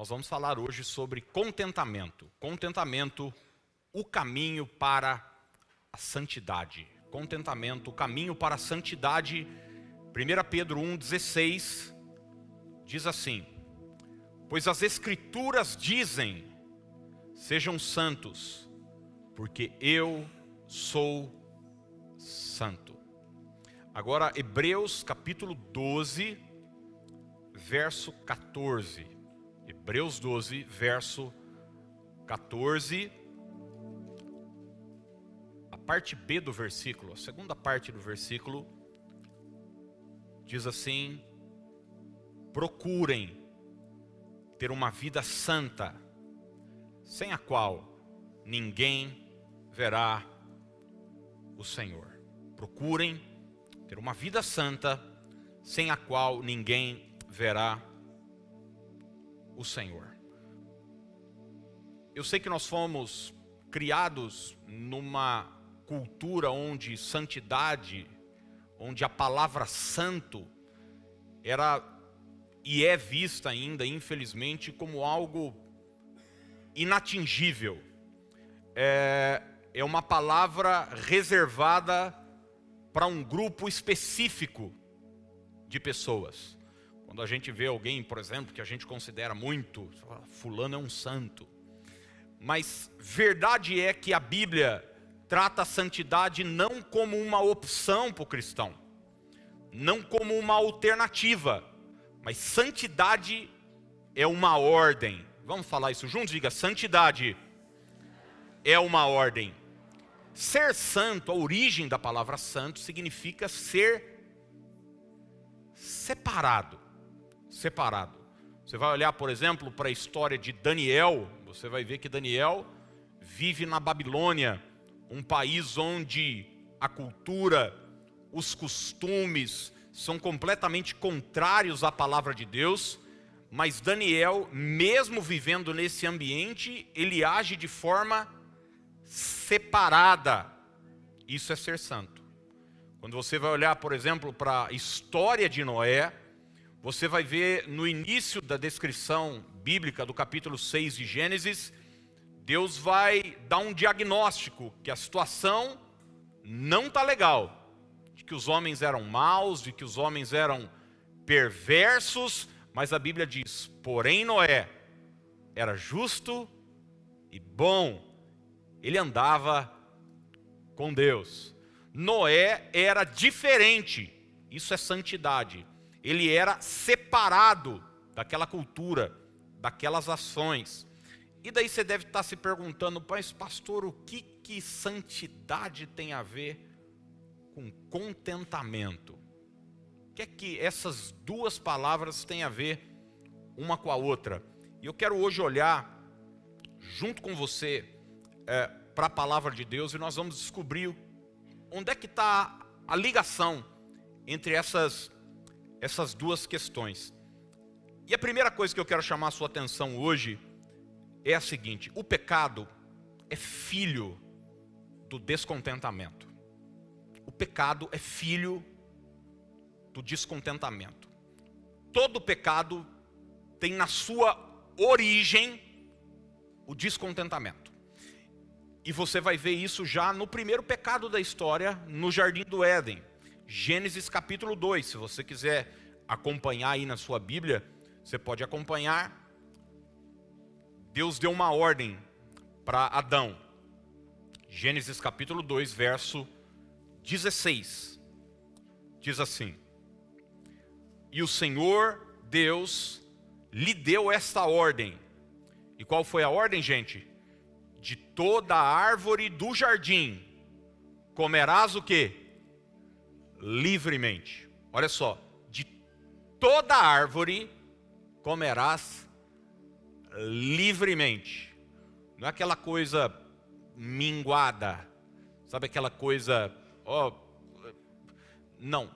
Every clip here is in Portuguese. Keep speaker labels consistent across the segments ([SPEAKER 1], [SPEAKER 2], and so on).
[SPEAKER 1] Nós vamos falar hoje sobre contentamento. Contentamento, o caminho para a santidade. Contentamento, o caminho para a santidade. 1 Pedro 1,16 diz assim: Pois as Escrituras dizem: Sejam santos, porque eu sou santo. Agora, Hebreus capítulo 12, verso 14. Hebreus 12, verso 14. A parte B do versículo, a segunda parte do versículo, diz assim: Procurem ter uma vida santa, sem a qual ninguém verá o Senhor. Procurem ter uma vida santa, sem a qual ninguém verá o Senhor. Eu sei que nós fomos criados numa cultura onde santidade, onde a palavra santo era e é vista ainda, infelizmente, como algo inatingível. É, é uma palavra reservada para um grupo específico de pessoas. Quando a gente vê alguém, por exemplo, que a gente considera muito, fulano é um santo. Mas verdade é que a Bíblia trata a santidade não como uma opção para o cristão, não como uma alternativa, mas santidade é uma ordem. Vamos falar isso juntos? Diga: santidade é uma ordem. Ser santo, a origem da palavra santo, significa ser separado. Separado. Você vai olhar, por exemplo, para a história de Daniel, você vai ver que Daniel vive na Babilônia, um país onde a cultura, os costumes são completamente contrários à palavra de Deus, mas Daniel, mesmo vivendo nesse ambiente, ele age de forma separada. Isso é ser santo. Quando você vai olhar, por exemplo, para a história de Noé, você vai ver no início da descrição bíblica do capítulo 6 de Gênesis, Deus vai dar um diagnóstico que a situação não está legal, de que os homens eram maus, de que os homens eram perversos, mas a Bíblia diz: porém Noé era justo e bom, ele andava com Deus. Noé era diferente, isso é santidade. Ele era separado daquela cultura, daquelas ações. E daí você deve estar se perguntando, mas pastor, o que que santidade tem a ver com contentamento? O que é que essas duas palavras têm a ver uma com a outra? E eu quero hoje olhar junto com você é, para a palavra de Deus e nós vamos descobrir onde é que está a ligação entre essas, essas duas questões. E a primeira coisa que eu quero chamar a sua atenção hoje é a seguinte: o pecado é filho do descontentamento. O pecado é filho do descontentamento. Todo pecado tem na sua origem o descontentamento. E você vai ver isso já no primeiro pecado da história, no jardim do Éden. Gênesis capítulo 2. Se você quiser acompanhar aí na sua Bíblia, você pode acompanhar. Deus deu uma ordem para Adão. Gênesis capítulo 2, verso 16. Diz assim: E o Senhor Deus lhe deu esta ordem. E qual foi a ordem, gente? de toda árvore do jardim comerás o que? Livremente. Olha só, de toda árvore comerás livremente. Não é aquela coisa minguada, sabe aquela coisa, ó, oh, não.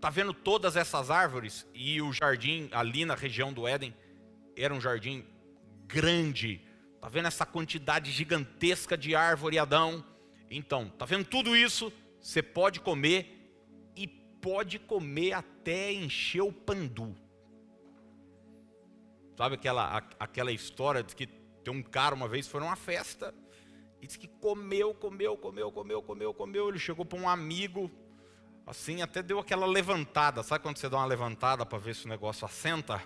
[SPEAKER 1] Tá vendo todas essas árvores e o jardim ali na região do Éden era um jardim grande, Está vendo essa quantidade gigantesca de árvore, Adão? Então, está vendo tudo isso? Você pode comer pode comer até encher o pandu. Sabe aquela, aquela história de que tem um cara uma vez foi numa festa e disse que comeu, comeu, comeu, comeu, comeu, comeu. Ele chegou para um amigo, assim, até deu aquela levantada. Sabe quando você dá uma levantada para ver se o negócio assenta?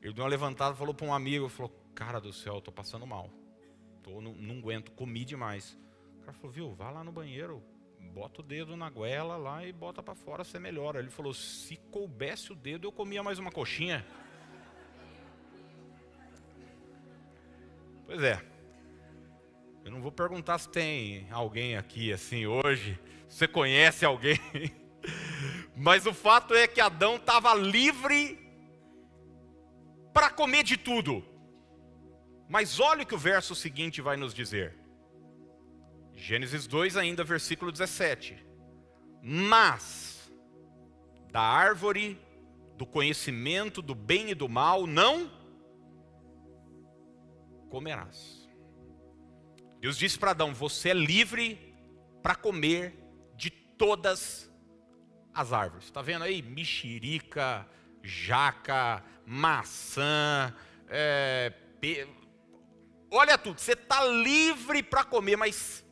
[SPEAKER 1] Ele deu uma levantada, falou para um amigo, falou: "Cara do céu, estou passando mal. Tô, não, não aguento, comi demais." O cara falou: "Viu? Vá lá no banheiro, bota o dedo na goela lá e bota para fora, você melhora." Ele falou: "Se coubesse o dedo, eu comia mais uma coxinha." Pois é. Eu não vou perguntar se tem alguém aqui assim hoje, você conhece alguém. Mas o fato é que Adão estava livre para comer de tudo. Mas olha o que o verso seguinte vai nos dizer. Gênesis 2, ainda versículo 17. Mas da árvore do conhecimento do bem e do mal não comerás. Deus disse para Adão: Você é livre para comer de todas as árvores. Está vendo aí? Mexerica, jaca, maçã, é, pe... olha tudo. Você está livre para comer, mas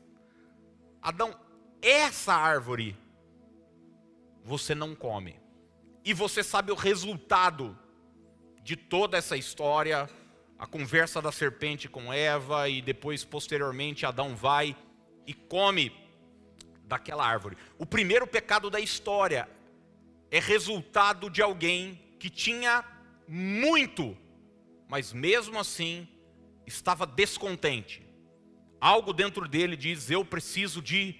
[SPEAKER 1] Adão, essa árvore você não come. E você sabe o resultado de toda essa história a conversa da serpente com Eva e depois, posteriormente, Adão vai e come daquela árvore. O primeiro pecado da história é resultado de alguém que tinha muito, mas mesmo assim estava descontente. Algo dentro dele diz: Eu preciso de,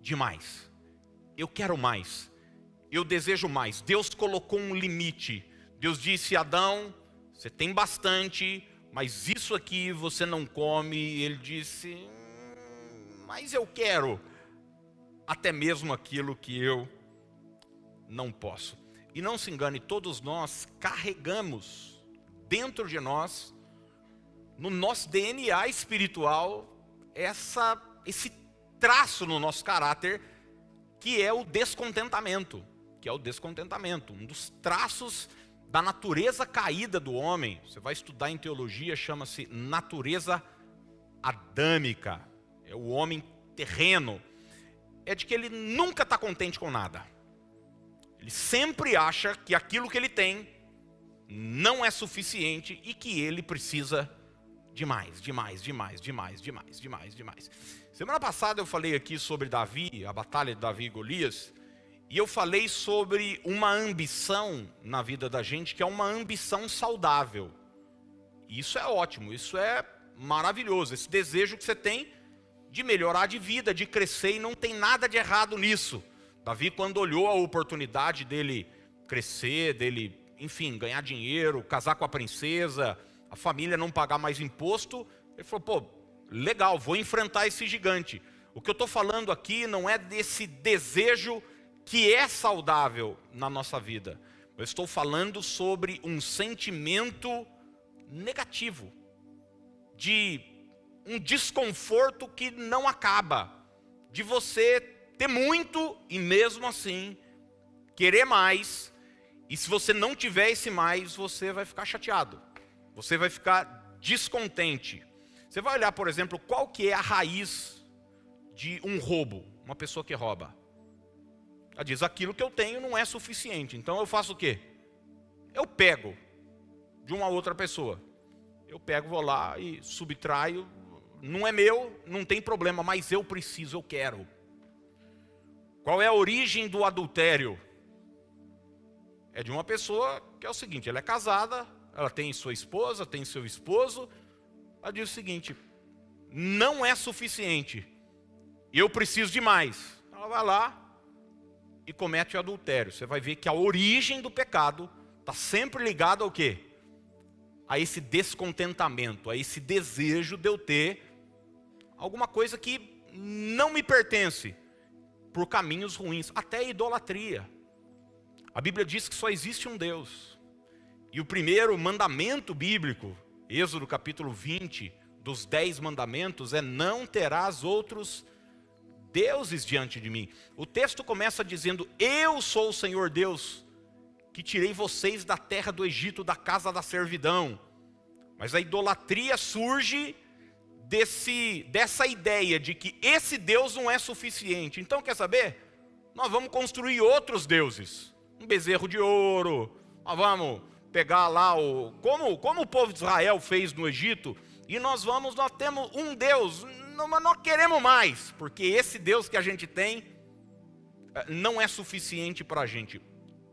[SPEAKER 1] de mais. Eu quero mais. Eu desejo mais. Deus colocou um limite. Deus disse: Adão, você tem bastante, mas isso aqui você não come. E ele disse: hum, Mas eu quero até mesmo aquilo que eu não posso. E não se engane, todos nós carregamos dentro de nós, no nosso DNA espiritual, essa, esse traço no nosso caráter que é o descontentamento, que é o descontentamento, um dos traços da natureza caída do homem. Você vai estudar em teologia, chama-se natureza adâmica. É o homem terreno. É de que ele nunca está contente com nada. Ele sempre acha que aquilo que ele tem não é suficiente e que ele precisa de mais, de mais, de mais, de mais, de mais, de mais, de mais. Semana passada eu falei aqui sobre Davi, a batalha de Davi e Golias. E eu falei sobre uma ambição na vida da gente, que é uma ambição saudável. Isso é ótimo, isso é maravilhoso. Esse desejo que você tem de melhorar de vida, de crescer, e não tem nada de errado nisso. Davi, quando olhou a oportunidade dele crescer, dele, enfim, ganhar dinheiro, casar com a princesa, a família não pagar mais imposto, ele falou: pô, legal, vou enfrentar esse gigante. O que eu estou falando aqui não é desse desejo que é saudável na nossa vida. Eu estou falando sobre um sentimento negativo, de um desconforto que não acaba, de você ter muito e mesmo assim querer mais, e se você não tiver esse mais, você vai ficar chateado, você vai ficar descontente. Você vai olhar, por exemplo, qual que é a raiz de um roubo, uma pessoa que rouba. Ela diz: aquilo que eu tenho não é suficiente. Então eu faço o quê? Eu pego de uma outra pessoa. Eu pego, vou lá e subtraio. Não é meu, não tem problema, mas eu preciso, eu quero. Qual é a origem do adultério? É de uma pessoa que é o seguinte: ela é casada, ela tem sua esposa, tem seu esposo. Ela diz o seguinte: não é suficiente, eu preciso de mais. Ela vai lá, e comete o adultério. Você vai ver que a origem do pecado está sempre ligada ao quê? A esse descontentamento, a esse desejo de eu ter alguma coisa que não me pertence por caminhos ruins, até a idolatria. A Bíblia diz que só existe um Deus. E o primeiro mandamento bíblico, Êxodo capítulo 20, dos dez mandamentos, é não terás outros deuses diante de mim. O texto começa dizendo: Eu sou o Senhor Deus que tirei vocês da terra do Egito, da casa da servidão. Mas a idolatria surge desse, dessa ideia de que esse Deus não é suficiente. Então, quer saber? Nós vamos construir outros deuses. Um bezerro de ouro. Nós vamos pegar lá o. Como, como o povo de Israel fez no Egito. E nós vamos, nós temos um Deus. Mas nós queremos mais. Porque esse Deus que a gente tem eh, não é suficiente para a gente.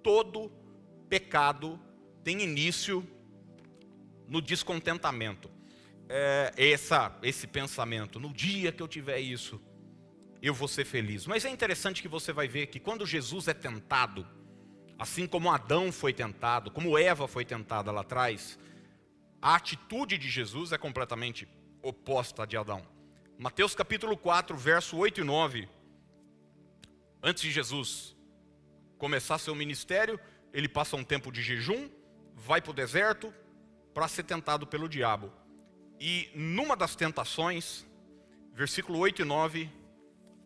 [SPEAKER 1] Todo pecado tem início no descontentamento é, essa, esse pensamento. No dia que eu tiver isso, eu vou ser feliz. Mas é interessante que você vai ver que quando Jesus é tentado, assim como Adão foi tentado, como Eva foi tentada lá atrás, a atitude de Jesus é completamente oposta à de Adão. Mateus capítulo 4, verso 8 e 9. Antes de Jesus começar seu ministério, ele passa um tempo de jejum, vai para o deserto para ser tentado pelo diabo. E numa das tentações, versículo 8 e 9,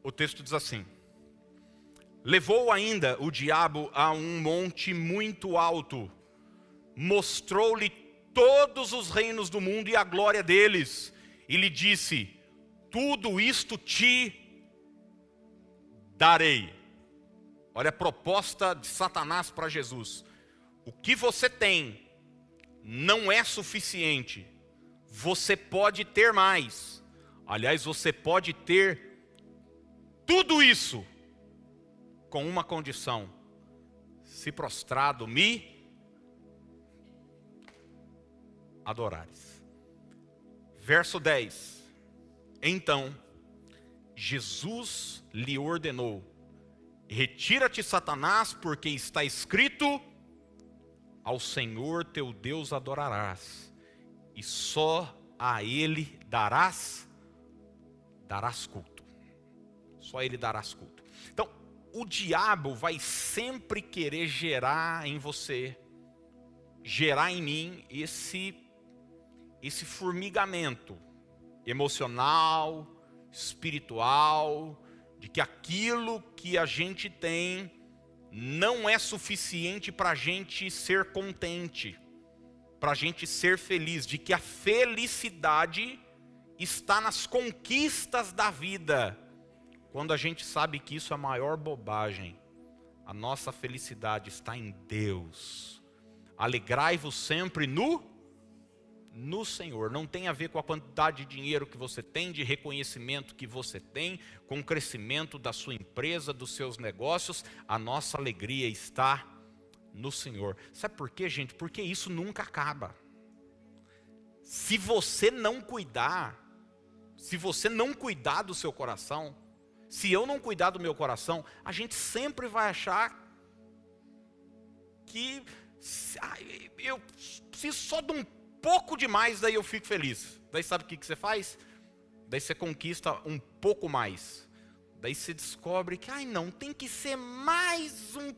[SPEAKER 1] o texto diz assim: Levou ainda o diabo a um monte muito alto, mostrou-lhe todos os reinos do mundo e a glória deles, e lhe disse: Tudo isto te darei. Olha a proposta de Satanás para Jesus. O que você tem não é suficiente você pode ter mais. Aliás, você pode ter tudo isso com uma condição: se prostrado me adorares. Verso 10. Então, Jesus lhe ordenou: Retira-te, Satanás, porque está escrito: Ao Senhor teu Deus adorarás e só a ele darás darás culto. Só ele darás culto. O diabo vai sempre querer gerar em você, gerar em mim esse esse formigamento emocional, espiritual, de que aquilo que a gente tem não é suficiente para a gente ser contente para a gente ser feliz, de que a felicidade está nas conquistas da vida, quando a gente sabe que isso é a maior bobagem. A nossa felicidade está em Deus. Alegrai-vos sempre no no Senhor. Não tem a ver com a quantidade de dinheiro que você tem, de reconhecimento que você tem, com o crescimento da sua empresa, dos seus negócios. A nossa alegria está no Senhor. Sabe por quê, gente? Porque isso nunca acaba. Se você não cuidar, se você não cuidar do seu coração, se eu não cuidar do meu coração, a gente sempre vai achar que eu preciso só de um pouco demais, daí eu fico feliz. Daí sabe o que você faz? Daí você conquista um pouco mais. Daí você descobre que, ai não, tem que ser mais um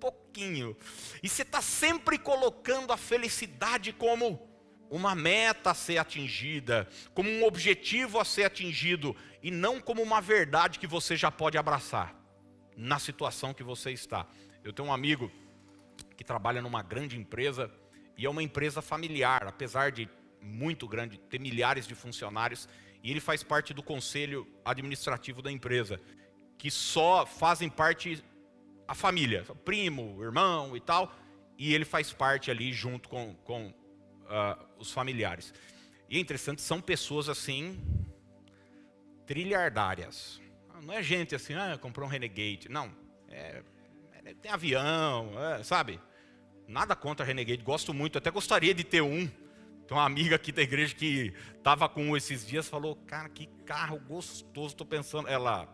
[SPEAKER 1] pouquinho. E você está sempre colocando a felicidade como uma meta a ser atingida, como um objetivo a ser atingido, e não como uma verdade que você já pode abraçar na situação que você está. Eu tenho um amigo que trabalha numa grande empresa, e é uma empresa familiar, apesar de muito grande, ter milhares de funcionários, e ele faz parte do conselho administrativo da empresa, que só fazem parte a família, primo, irmão e tal, e ele faz parte ali junto com, com uh, os familiares. E é interessante, são pessoas assim, trilhardárias. Não é gente assim, ah, comprou um Renegade. Não, é, é, tem avião, é, sabe? Nada contra Renegade, gosto muito, até gostaria de ter um. Tem uma amiga aqui da igreja que estava com um esses dias, falou, cara, que carro gostoso, estou pensando. Ela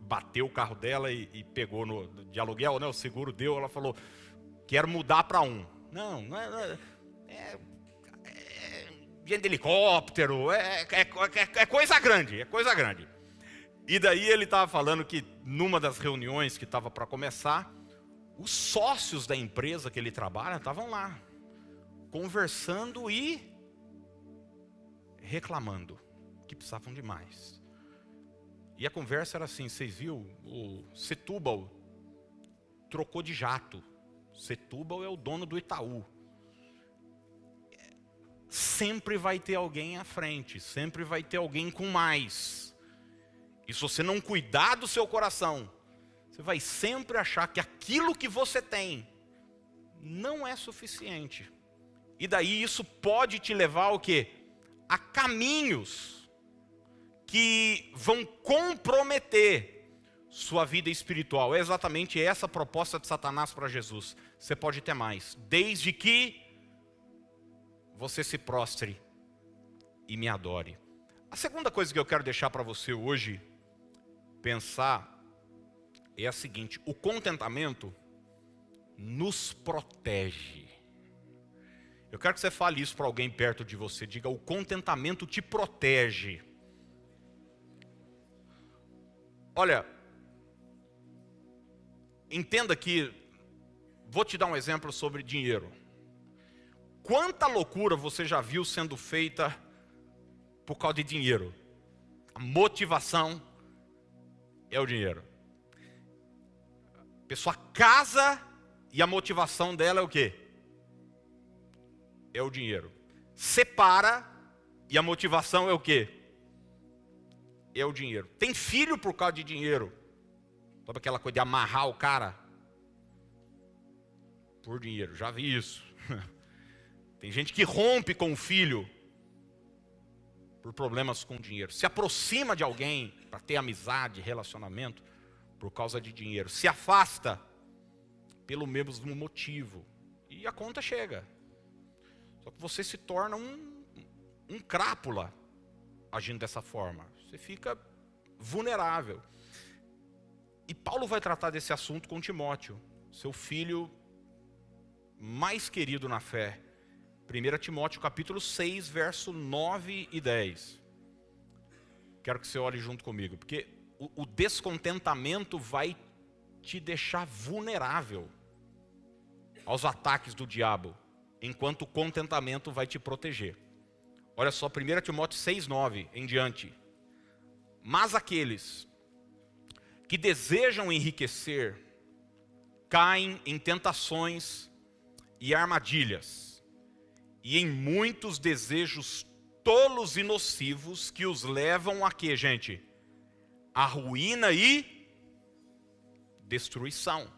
[SPEAKER 1] bateu o carro dela e, e, pegou no, de aluguel, né? O seguro deu, ela falou, quero mudar para um. Não, não é, é, é, de helicóptero, é, é, é, é coisa grande, é coisa grande. E daí ele estava falando que numa das reuniões que estava para começar, os sócios da empresa que ele trabalha estavam lá, conversando e reclamando que precisavam de mais. E a conversa era assim: vocês viram? O Setúbal trocou de jato. Setúbal é o dono do Itaú. Sempre vai ter alguém à frente, sempre vai ter alguém com mais. E se você não cuidar do seu coração, você vai sempre achar que aquilo que você tem não é suficiente. E daí isso pode te levar ao quê? A caminhos que vão comprometer sua vida espiritual. É exatamente essa a proposta de Satanás para Jesus. Você pode ter mais, desde que você se prostre e me adore. A segunda coisa que eu quero deixar para você hoje pensar é a seguinte: o contentamento nos protege. Eu quero que você fale isso para alguém perto de você. Diga: o contentamento te protege. Olha, entenda que, vou te dar um exemplo sobre dinheiro. Quanta loucura você já viu sendo feita por causa de dinheiro? A motivação é o dinheiro. A pessoa casa e a motivação dela é o quê? É o dinheiro. Separa e a motivação é o quê? É o dinheiro. Tem filho por causa de dinheiro. Sabe aquela coisa de amarrar o cara? Por dinheiro, já vi isso. Tem gente que rompe com o filho por problemas com dinheiro. Se aproxima de alguém para ter amizade, relacionamento, por causa de dinheiro. Se afasta pelo mesmo motivo. E a conta chega. Só que você se torna um, um crápula agindo dessa forma. Você fica vulnerável. E Paulo vai tratar desse assunto com Timóteo, seu filho mais querido na fé. 1 Timóteo capítulo 6, verso 9 e 10. Quero que você olhe junto comigo, porque o, o descontentamento vai te deixar vulnerável aos ataques do diabo, enquanto o contentamento vai te proteger. Olha só, 1 Timóteo 6, 9 em diante. Mas aqueles que desejam enriquecer caem em tentações e armadilhas e em muitos desejos tolos e nocivos que os levam a quê, gente? A ruína e destruição.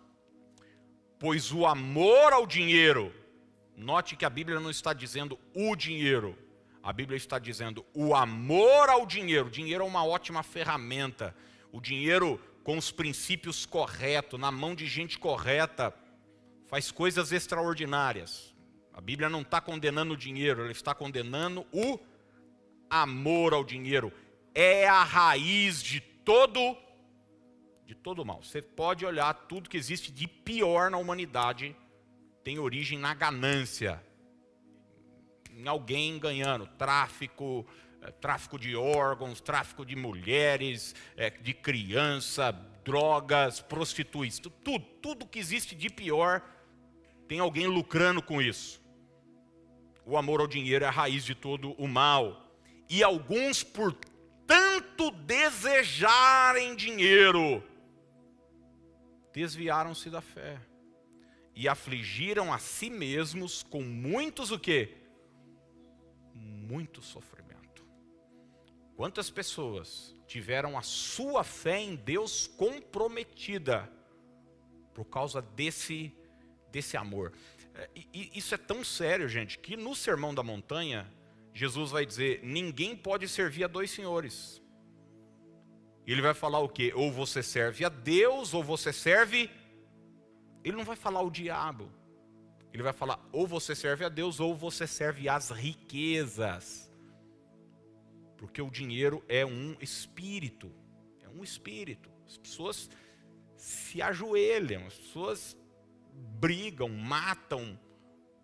[SPEAKER 1] Pois o amor ao dinheiro, note que a Bíblia não está dizendo o dinheiro, a Bíblia está dizendo o amor ao dinheiro. O dinheiro é uma ótima ferramenta. O dinheiro com os princípios corretos, na mão de gente correta, faz coisas extraordinárias. A Bíblia não está condenando o dinheiro, ela está condenando o amor ao dinheiro. É a raiz de todo de todo mal. Você pode olhar tudo que existe de pior na humanidade tem origem na ganância. Em alguém ganhando, tráfico, é, tráfico de órgãos, tráfico de mulheres, é, de criança, drogas, prostituição, tudo, tudo que existe de pior tem alguém lucrando com isso. O amor ao dinheiro é a raiz de todo o mal. E alguns, por tanto desejarem dinheiro, desviaram-se da fé e afligiram a si mesmos com muitos o quê? Muito sofrimento. Quantas pessoas tiveram a sua fé em Deus comprometida por causa desse desse amor? É, e isso é tão sério, gente, que no Sermão da Montanha, Jesus vai dizer: ninguém pode servir a dois senhores. E ele vai falar o quê? Ou você serve a Deus, ou você serve. Ele não vai falar o diabo. Ele vai falar: ou você serve a Deus, ou você serve as riquezas. Porque o dinheiro é um espírito. É um espírito. As pessoas se ajoelham, as pessoas brigam, matam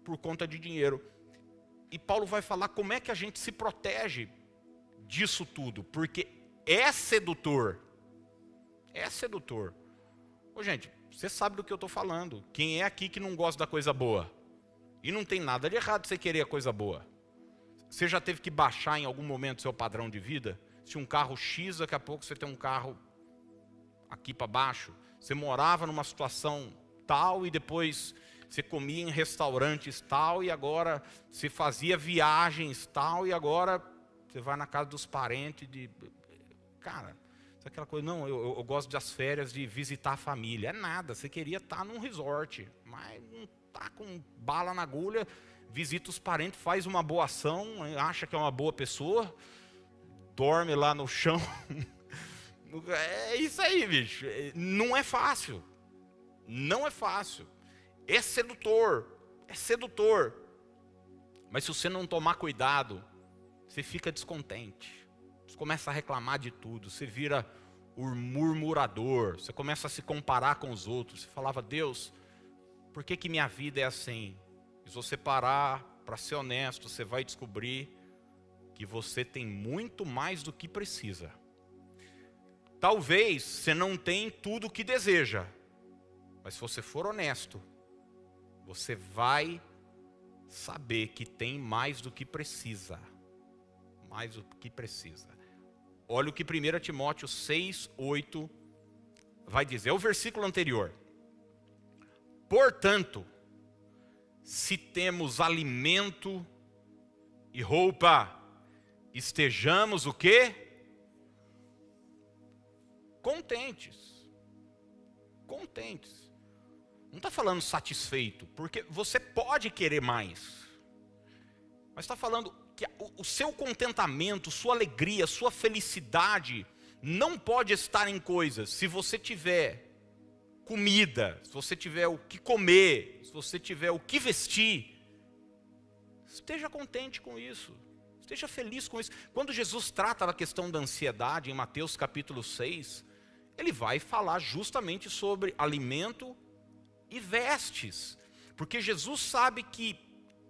[SPEAKER 1] por conta de dinheiro. E Paulo vai falar como é que a gente se protege disso tudo, porque é sedutor. É sedutor. Ô, gente, você sabe do que eu estou falando. Quem é aqui que não gosta da coisa boa? E não tem nada de errado você querer a coisa boa. Você já teve que baixar em algum momento seu padrão de vida? Se um carro X, daqui a pouco você tem um carro aqui para baixo. Você morava numa situação tal e depois você comia em restaurantes tal, e agora você fazia viagens tal, e agora você vai na casa dos parentes de. Cara, aquela coisa, não, eu, eu, gosto das férias de visitar a família. É nada, você queria estar num resort, mas não tá com bala na agulha, visita os parentes, faz uma boa ação, acha que é uma boa pessoa, dorme lá no chão. É isso aí, bicho. Não é fácil. Não é fácil. É sedutor. É sedutor. Mas se você não tomar cuidado, você fica descontente. Você começa a reclamar de tudo. Você vira o murmurador. Você começa a se comparar com os outros. Você falava, Deus, por que, que minha vida é assim? Se você parar para ser honesto, você vai descobrir que você tem muito mais do que precisa. Talvez você não tenha tudo o que deseja, mas se você for honesto, você vai saber que tem mais do que precisa. Mais do que precisa. Olha o que 1 Timóteo 6, 8 vai dizer. É o versículo anterior. Portanto, se temos alimento e roupa, estejamos o quê? contentes. Contentes. Não está falando satisfeito, porque você pode querer mais. Mas está falando que o, seu contentamento, sua alegria, sua felicidade não pode estar em coisas. Se você tiver comida, se você tiver o que comer, se você tiver o que vestir, esteja contente com isso. Esteja feliz com isso. Quando Jesus trata da questão da ansiedade em Mateus capítulo 6, ele vai falar justamente sobre alimento e vestes. Porque Jesus sabe que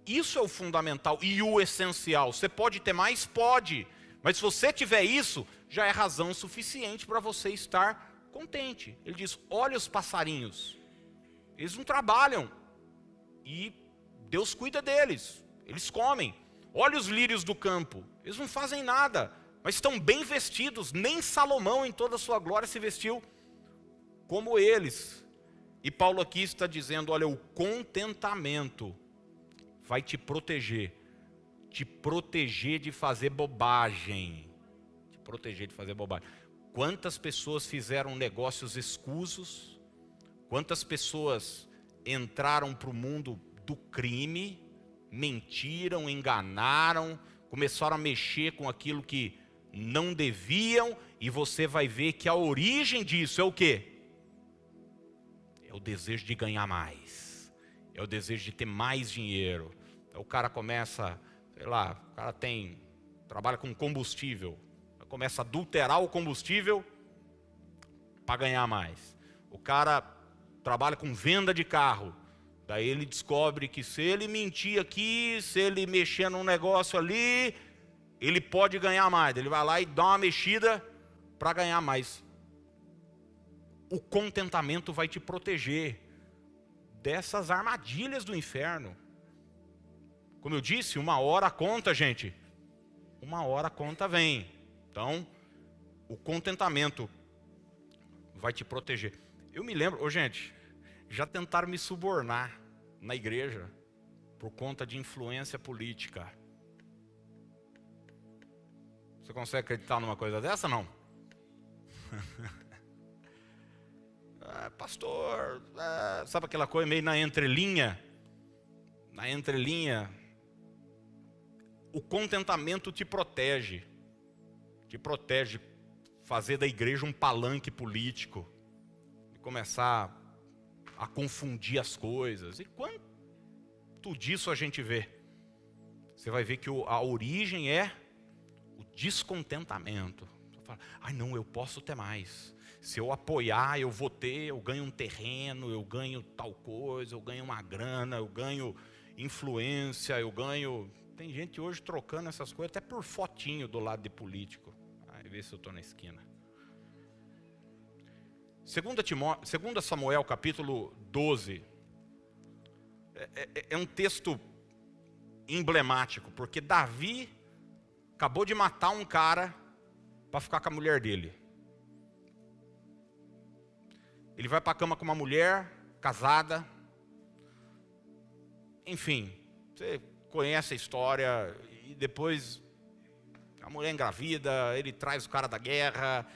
[SPEAKER 1] isso é o fundamental e o essencial. Você pode ter mais? Pode. Mas se você tiver isso, já é razão suficiente para você estar contente. Ele diz: olha os passarinhos. Eles não trabalham. E Deus cuida deles. Eles comem. Olha os lírios do campo. Eles não fazem nada mas estão bem vestidos. Nem Salomão, em toda a sua glória, se vestiu como eles. E Paulo aqui está dizendo: olha, o contentamento vai te proteger, te proteger de fazer bobagem, te proteger de fazer bobagem. Quantas pessoas fizeram negócios escusos? Quantas pessoas entraram para o mundo do crime, mentiram, enganaram, começaram a mexer com aquilo que não deviam, e você vai ver que a origem disso é o quê? É o desejo de ganhar mais, é o desejo de ter mais dinheiro. Então, o cara começa, sei lá, o cara tem, trabalha com combustível, começa a adulterar o combustível para ganhar mais. O cara trabalha com venda de carro, daí ele descobre que se ele mentir aqui, se ele mexer num negócio ali, ele pode ganhar mais. Ele vai lá e dá uma mexida para ganhar mais. O contentamento vai te proteger dessas armadilhas do inferno. Como eu disse, uma hora conta, gente. Uma hora conta vem. Então, o contentamento vai te proteger. Eu me lembro, oh, gente, já tentaram me subornar na igreja por conta de influência política. Você consegue acreditar numa coisa dessa não? ah, pastor, ah, sabe aquela coisa meio na entrelinha? Na entrelinha. O contentamento te protege. Te protege fazer da igreja um palanque político. E começar a confundir as coisas. E quanto disso a gente vê? Você vai ver que a origem é descontentamento. Ai, não, eu posso ter mais. Se eu apoiar, eu vou ter, eu ganho um terreno, eu ganho tal coisa, eu ganho uma grana, eu ganho influência, eu ganho. Tem gente hoje trocando essas coisas até por fotinho do lado de político. Ai, vê se eu estou na esquina. Segunda, Timó... Segunda Samuel, capítulo 12. É, é, é um texto emblemático, porque Davi acabou de matar um cara para ficar com a mulher dele. Ele vai para a cama com uma mulher casada. enfim, você conhece a história e depois a mulher engravida, ele traz o cara da guerra,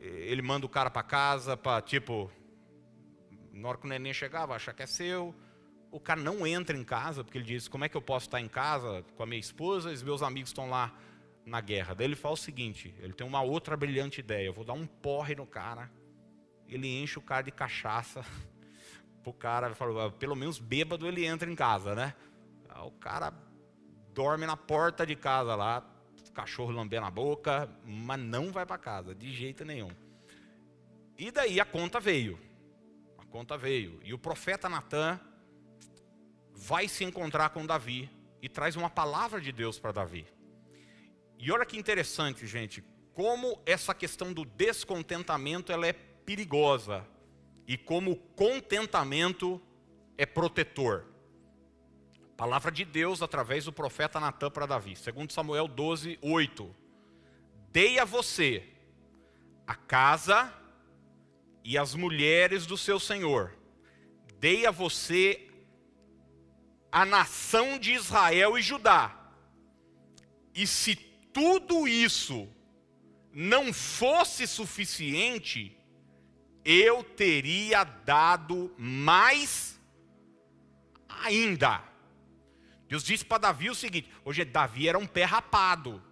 [SPEAKER 1] ele manda o cara para casa para tipo, na hora que o neném chegar, vai achar que é seu. O cara não entra em casa porque ele diz: Como é que eu posso estar em casa com a minha esposa e os meus amigos estão lá na guerra? Daí ele fala o seguinte: Ele tem uma outra brilhante ideia. Eu vou dar um porre no cara. Ele enche o cara de cachaça. O cara fala: Pelo menos bêbado ele entra em casa, né? O cara dorme na porta de casa lá, cachorro lambendo a boca, mas não vai para casa, de jeito nenhum. E daí a conta veio. A conta veio. E o profeta Natan vai se encontrar com Davi e traz uma palavra de Deus para Davi. E olha que interessante, gente, como essa questão do descontentamento ela é perigosa e como o contentamento é protetor. Palavra de Deus através do profeta Natan para Davi. Segundo Samuel 12, 8. Dei a você a casa e as mulheres do seu senhor. Dei a você a nação de Israel e Judá. E se tudo isso não fosse suficiente, eu teria dado mais ainda. Deus disse para Davi o seguinte: hoje Davi era um pé rapado.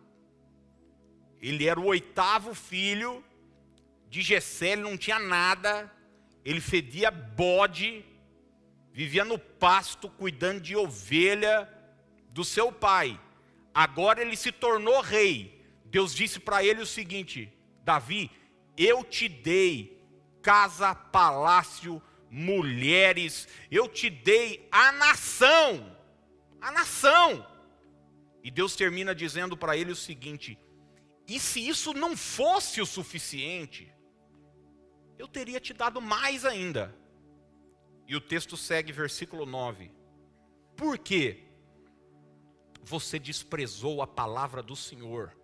[SPEAKER 1] Ele era o oitavo filho de Gessé, ele não tinha nada. Ele fedia bode, vivia no pasto cuidando de ovelha do seu pai. Agora ele se tornou rei. Deus disse para ele o seguinte: Davi, eu te dei casa, palácio, mulheres, eu te dei a nação a nação. E Deus termina dizendo para ele o seguinte: e se isso não fosse o suficiente, eu teria te dado mais ainda. E o texto segue, versículo 9: Por que você desprezou a palavra do Senhor,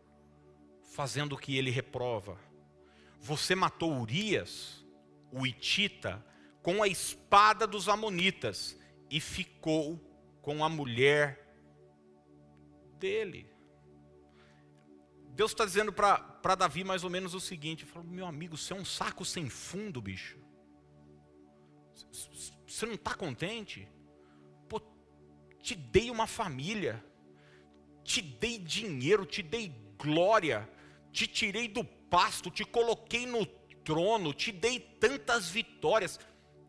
[SPEAKER 1] fazendo o que ele reprova? Você matou Urias, o Itita, com a espada dos Amonitas e ficou com a mulher dele. Deus está dizendo para Davi mais ou menos o seguinte: fala, meu amigo, você é um saco sem fundo, bicho. Você não está contente? Pô, te dei uma família, te dei dinheiro, te dei glória, te tirei do pasto, te coloquei no trono, te dei tantas vitórias.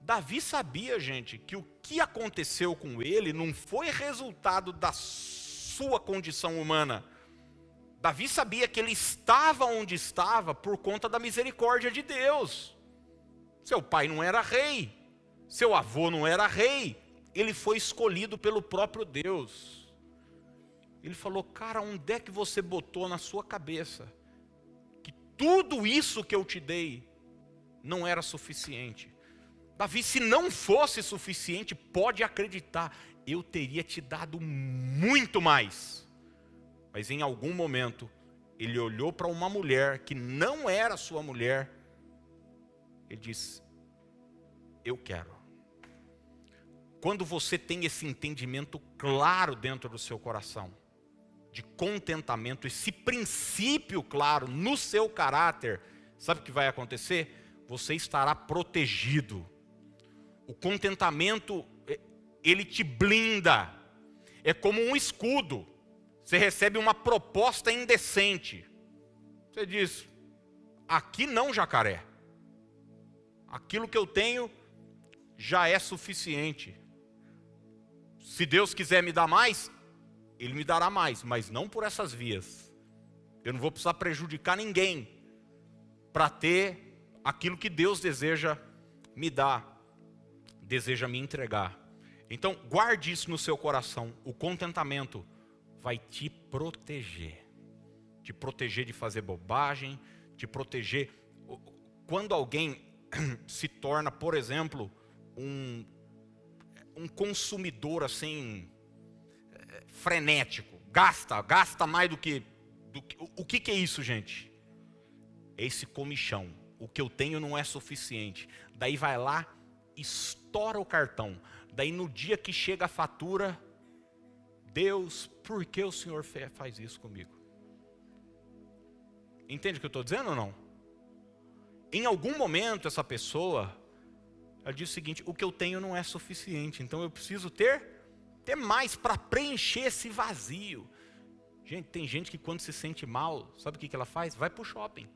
[SPEAKER 1] Davi sabia, gente, que o que aconteceu com ele não foi resultado da sua condição humana. Davi sabia que ele estava onde estava por conta da misericórdia de Deus. Seu pai não era rei, seu avô não era rei, ele foi escolhido pelo próprio Deus. Ele falou: Cara, onde é que você botou na sua cabeça tudo isso que eu te dei não era suficiente? Davi, se não fosse suficiente, pode acreditar, eu teria te dado muito mais. Mas em algum momento, ele olhou para uma mulher que não era sua mulher, ele disse: Eu quero. Quando você tem esse entendimento claro dentro do seu coração, de contentamento, esse princípio claro no seu caráter, sabe o que vai acontecer? Você estará protegido o contentamento, é, ele te blinda. É como um escudo. Você recebe uma proposta indecente. Você diz: aqui não, jacaré. Aquilo que eu tenho já é suficiente. Se Deus quiser me dar mais, Ele me dará mais, mas não por essas vias. Eu não vou precisar prejudicar ninguém para ter aquilo que Deus deseja me dar deseja me entregar. Então, guarde isso no seu coração. O contentamento vai te proteger. Te proteger de fazer bobagem, te proteger. Quando alguém se torna, por exemplo, um, um consumidor assim, frenético, gasta, gasta mais do que. Do que o, que, que é isso, gente? É esse comichão. O que eu tenho não é suficiente. Daí vai lá estoura o cartão, Daí no dia que chega a fatura, Deus, por que o Senhor faz isso comigo? Entende o que eu estou dizendo ou não? Em algum momento essa pessoa, ela diz o seguinte: o que eu tenho não é suficiente, então eu preciso ter, ter mais para preencher esse vazio. Gente, tem gente que quando se sente mal, sabe o que, que ela faz? Vai para o shopping.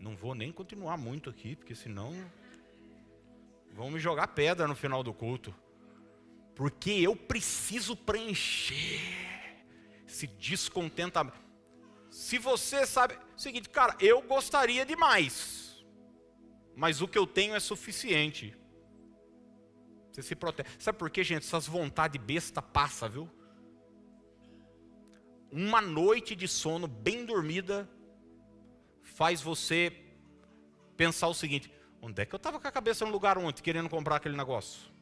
[SPEAKER 1] Não vou nem continuar muito aqui, porque senão vão me jogar pedra no final do culto. Porque eu preciso preencher esse descontentamento. Se você sabe, seguinte, cara, eu gostaria de mais, mas o que eu tenho é suficiente. Você se protege. Sabe por quê, gente? Essas vontades besta passa, viu? Uma noite de sono bem dormida faz você pensar o seguinte: onde é que eu estava com a cabeça no lugar ontem, querendo comprar aquele negócio?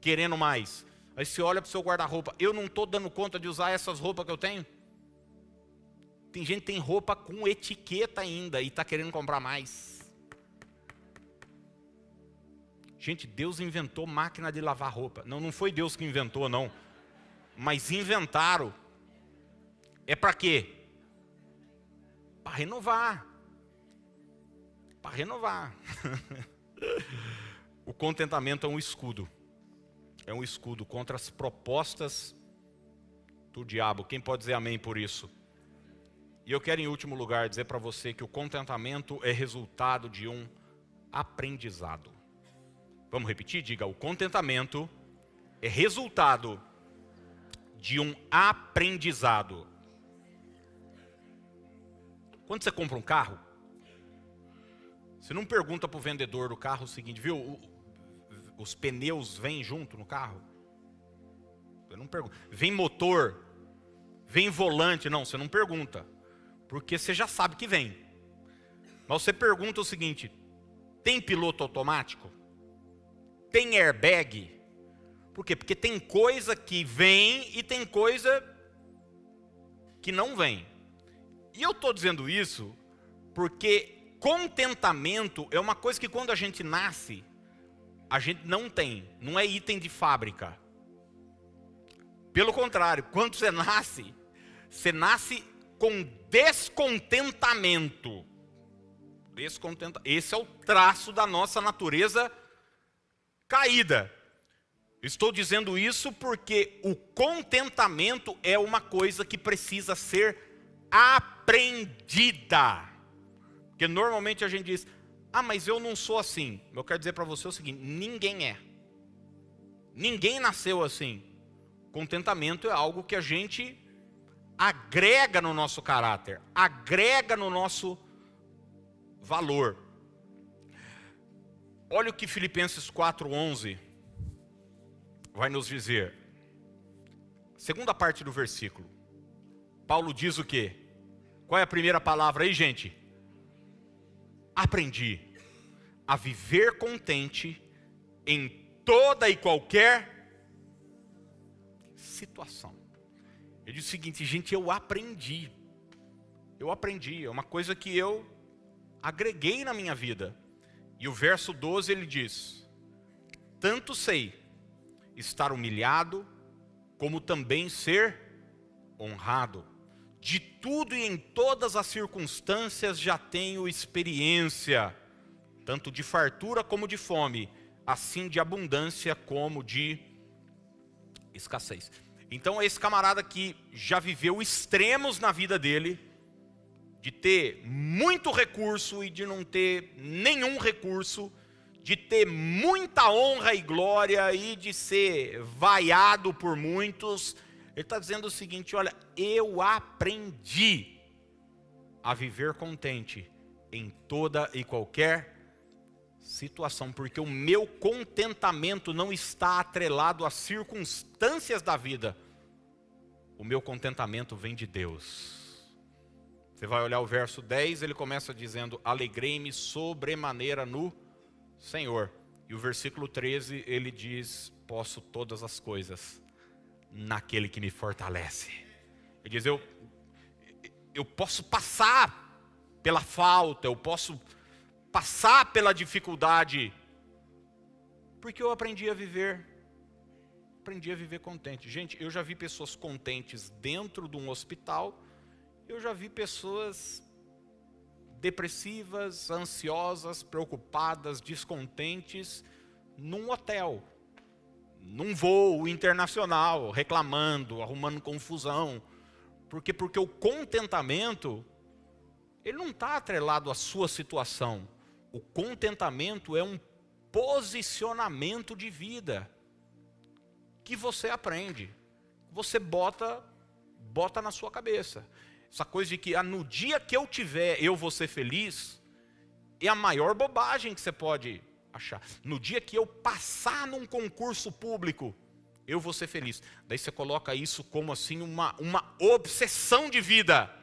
[SPEAKER 1] Querendo mais. Aí você olha para o seu guarda-roupa, eu não estou dando conta de usar essas roupas que eu tenho? Tem gente que tem roupa com etiqueta ainda e está querendo comprar mais. Gente, Deus inventou máquina de lavar roupa. Não, não foi Deus que inventou, não. Mas inventaram. É para quê? Para renovar para renovar. o contentamento é um escudo. É um escudo contra as propostas do diabo. Quem pode dizer amém por isso? E eu quero, em último lugar, dizer para você que o contentamento é resultado de um aprendizado. Vamos repetir? Diga: o contentamento é resultado de um aprendizado. Quando você compra um carro, você não pergunta para o vendedor do carro o seguinte, viu? os pneus vêm junto no carro? Você não pergunta. Vem motor? Vem volante? Não, você não pergunta. Porque você já sabe que vem. Mas você pergunta o seguinte: tem piloto automático? Tem airbag? Por quê? Porque tem coisa que vem e tem coisa que não vem. E eu estou dizendo isso porque contentamento é uma coisa que quando a gente nasce, a gente não tem, não é item de fábrica. Pelo contrário, quando você nasce, você nasce com descontentamento. Descontenta. Esse é o traço da nossa natureza caída. Estou dizendo isso porque o contentamento é uma coisa que precisa ser aprendida. Porque normalmente a gente diz: ah, mas eu não sou assim. Eu quero dizer para você o seguinte: ninguém é. Ninguém nasceu assim. Contentamento é algo que a gente agrega no nosso caráter, agrega no nosso valor. Olha o que Filipenses 4:11 vai nos dizer. Segunda parte do versículo. Paulo diz o quê? Qual é a primeira palavra aí, gente? aprendi a viver contente em toda e qualquer situação. Ele diz o seguinte, gente, eu aprendi. Eu aprendi, é uma coisa que eu agreguei na minha vida. E o verso 12 ele diz: Tanto sei estar humilhado, como também ser honrado. De tudo e em todas as circunstâncias já tenho experiência, tanto de fartura como de fome, assim de abundância como de escassez. Então, esse camarada que já viveu extremos na vida dele, de ter muito recurso e de não ter nenhum recurso, de ter muita honra e glória e de ser vaiado por muitos, ele está dizendo o seguinte: olha, eu aprendi a viver contente em toda e qualquer situação, porque o meu contentamento não está atrelado às circunstâncias da vida, o meu contentamento vem de Deus. Você vai olhar o verso 10, ele começa dizendo: Alegrei-me sobremaneira no Senhor. E o versículo 13 ele diz: Posso todas as coisas naquele que me fortalece. Ele diz: eu, eu posso passar pela falta, eu posso passar pela dificuldade, Porque eu aprendi a viver, aprendi a viver contente. Gente, eu já vi pessoas contentes dentro de um hospital, eu já vi pessoas depressivas, ansiosas, preocupadas, descontentes num hotel, num voo internacional, reclamando, arrumando confusão. Porque porque o contentamento ele não está atrelado à sua situação. O contentamento é um posicionamento de vida que você aprende, você bota bota na sua cabeça. Essa coisa de que ah, no dia que eu tiver, eu vou ser feliz, é a maior bobagem que você pode achar. No dia que eu passar num concurso público, eu vou ser feliz. Daí você coloca isso como assim uma, uma obsessão de vida.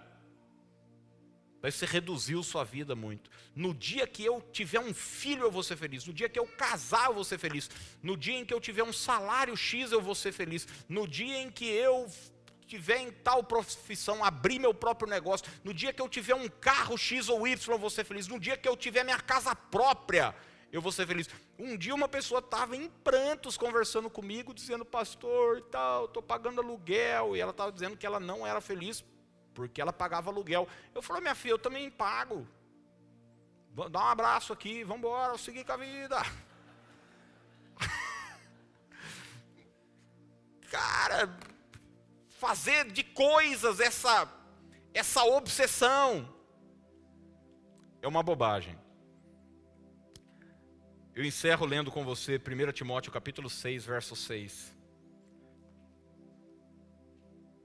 [SPEAKER 1] Daí você reduziu sua vida muito. No dia que eu tiver um filho, eu vou ser feliz. No dia que eu casar, eu vou ser feliz. No dia em que eu tiver um salário X, eu vou ser feliz. No dia em que eu tiver em tal profissão, abrir meu próprio negócio. No dia que eu tiver um carro X ou Y, eu vou ser feliz. No dia que eu tiver minha casa própria, eu vou ser feliz. Um dia uma pessoa estava em prantos conversando comigo, dizendo, pastor, tal, estou pagando aluguel. E ela estava dizendo que ela não era feliz porque ela pagava aluguel. Eu falei, minha filha, eu também pago. Dá um abraço aqui, vamos embora, seguir com a vida. Cara, fazer de coisas essa, essa obsessão é uma bobagem. Eu encerro lendo com você 1 Timóteo capítulo 6, verso 6.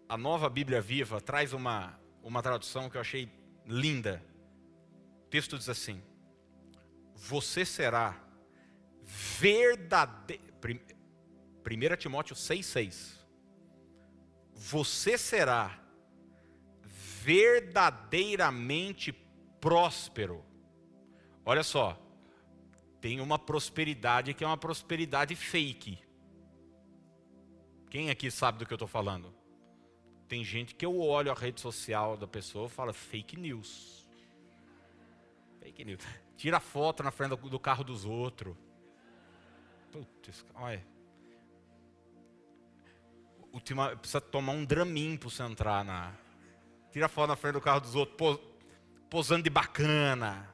[SPEAKER 1] A nova Bíblia Viva traz uma, uma tradução que eu achei linda. O texto diz assim: Você será verdadeiro. 1 Timóteo 6, 6. Você será verdadeiramente próspero. Olha só, tem uma prosperidade que é uma prosperidade fake. Quem aqui sabe do que eu estou falando? Tem gente que eu olho a rede social da pessoa e falo fake news. Fake news. Tira foto na frente do carro dos outros. Putz, olha. Ultima, precisa tomar um dramin para você entrar na. Tira foto na frente do carro dos outros, posando de bacana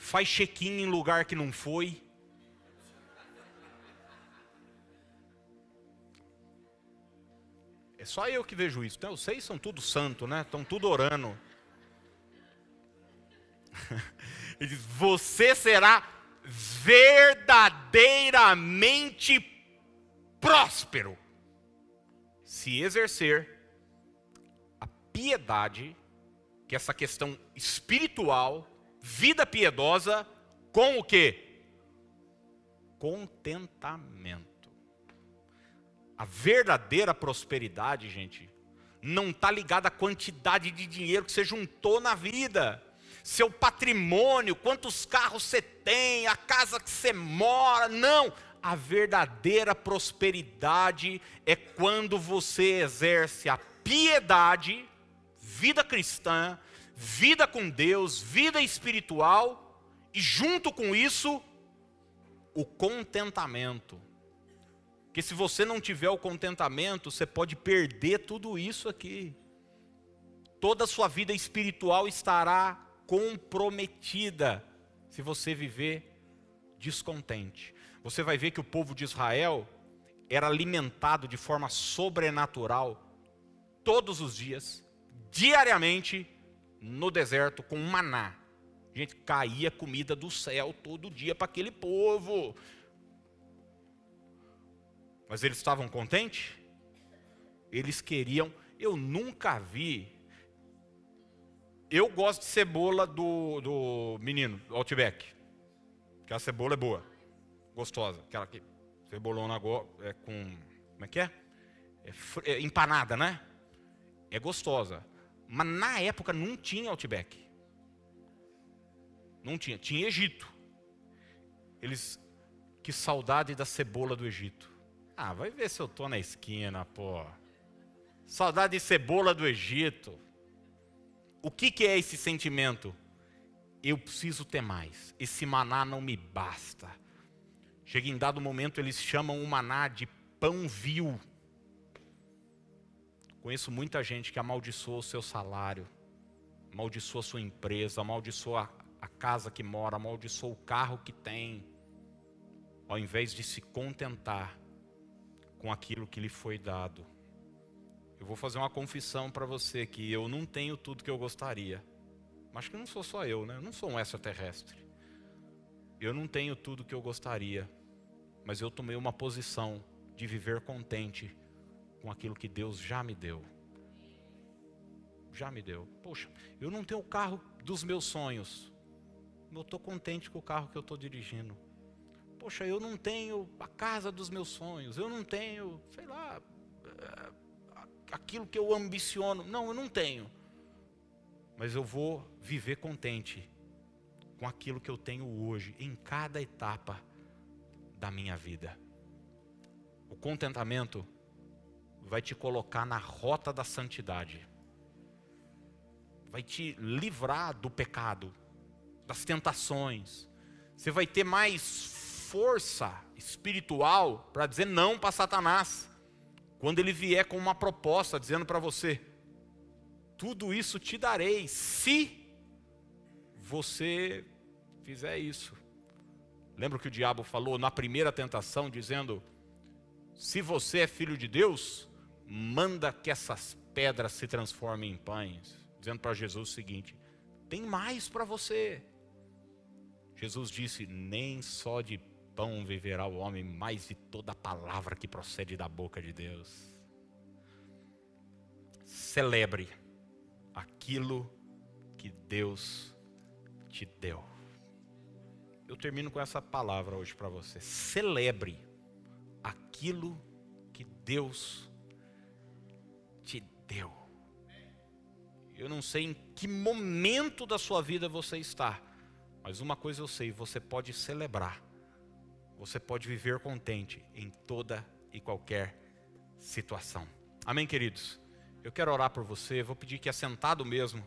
[SPEAKER 1] faz check-in em lugar que não foi. É só eu que vejo isso. Então, vocês são tudo santo, né? Estão tudo orando. Ele diz: Você será verdadeiramente próspero se exercer a piedade, que é essa questão espiritual vida piedosa com o que? Contentamento. A verdadeira prosperidade, gente, não está ligada à quantidade de dinheiro que você juntou na vida, seu patrimônio, quantos carros você tem, a casa que você mora. Não. A verdadeira prosperidade é quando você exerce a piedade, vida cristã, vida com Deus, vida espiritual e junto com isso o contentamento. Porque se você não tiver o contentamento, você pode perder tudo isso aqui. Toda a sua vida espiritual estará comprometida se você viver descontente. Você vai ver que o povo de Israel era alimentado de forma sobrenatural todos os dias, diariamente, no deserto com maná. Gente, caía comida do céu todo dia para aquele povo. Mas eles estavam contentes? Eles queriam. Eu nunca vi. Eu gosto de cebola do, do menino, do Outback. Que a cebola é boa, gostosa. Aquela que cebolona é com. Como é que é? é, é empanada, né? É gostosa. Mas na época não tinha Outback. Não tinha. Tinha Egito. Eles. Que saudade da cebola do Egito. Ah, vai ver se eu tô na esquina, pô. Saudade de cebola do Egito. O que, que é esse sentimento? Eu preciso ter mais. Esse maná não me basta. Chega em dado momento, eles chamam o maná de pão vil. Conheço muita gente que amaldiçoa o seu salário, amaldiçoa a sua empresa, amaldiçoa a casa que mora, amaldiçoa o carro que tem, ao invés de se contentar com aquilo que lhe foi dado. Eu vou fazer uma confissão para você que eu não tenho tudo que eu gostaria. Mas que não sou só eu, né? Eu não sou um extraterrestre. Eu não tenho tudo que eu gostaria, mas eu tomei uma posição de viver contente com aquilo que Deus já me deu. Já me deu. Poxa, eu não tenho o carro dos meus sonhos. Eu estou contente com o carro que eu estou dirigindo. Poxa, eu não tenho a casa dos meus sonhos. Eu não tenho, sei lá, eh, aquilo que eu ambiciono. Não, eu não tenho. Mas eu vou viver contente com aquilo que eu tenho hoje, em cada etapa da minha vida. O contentamento vai te colocar na rota da santidade, vai te livrar do pecado, das tentações. Você vai ter mais força espiritual para dizer não para Satanás, quando ele vier com uma proposta dizendo para você: tudo isso te darei, se você fizer isso. Lembra que o diabo falou na primeira tentação, dizendo: se você é filho de Deus, manda que essas pedras se transformem em pães. Dizendo para Jesus o seguinte: tem mais para você. Jesus disse: nem só de pão viverá o homem, mas de toda palavra que procede da boca de Deus. Celebre aquilo que Deus te deu. Eu termino com essa palavra hoje para você. Celebre aquilo que Deus te deu. Eu não sei em que momento da sua vida você está, mas uma coisa eu sei: você pode celebrar, você pode viver contente em toda e qualquer situação. Amém, queridos? Eu quero orar por você, vou pedir que assentado mesmo,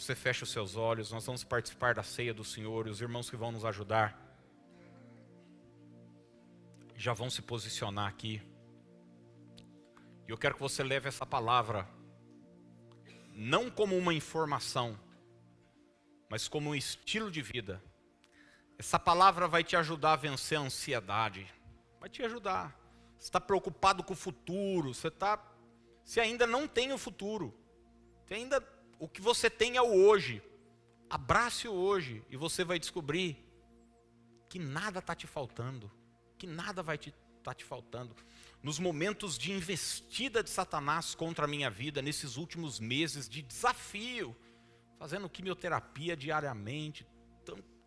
[SPEAKER 1] você feche os seus olhos, nós vamos participar da ceia do Senhor, e os irmãos que vão nos ajudar já vão se posicionar aqui. E eu quero que você leve essa palavra não como uma informação, mas como um estilo de vida. Essa palavra vai te ajudar a vencer a ansiedade, vai te ajudar. Você está preocupado com o futuro, você está. Você ainda não tem o futuro, você ainda o que você tem é o hoje. Abrace o hoje e você vai descobrir que nada está te faltando, que nada vai estar te, tá te faltando nos momentos de investida de Satanás contra a minha vida, nesses últimos meses de desafio, fazendo quimioterapia diariamente,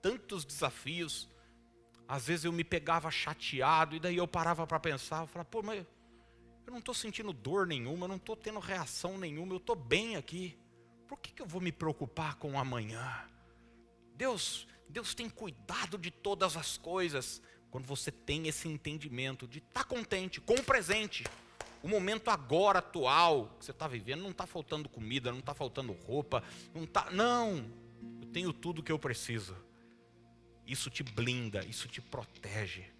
[SPEAKER 1] tantos desafios. Às vezes eu me pegava chateado, e daí eu parava para pensar, eu falava, pô, mas eu não estou sentindo dor nenhuma, eu não estou tendo reação nenhuma, eu estou bem aqui. Por que, que eu vou me preocupar com o amanhã? Deus, Deus tem cuidado de todas as coisas quando você tem esse entendimento de estar tá contente com o presente, o momento agora atual que você está vivendo, não está faltando comida, não está faltando roupa, não está, não, eu tenho tudo que eu preciso. Isso te blinda, isso te protege.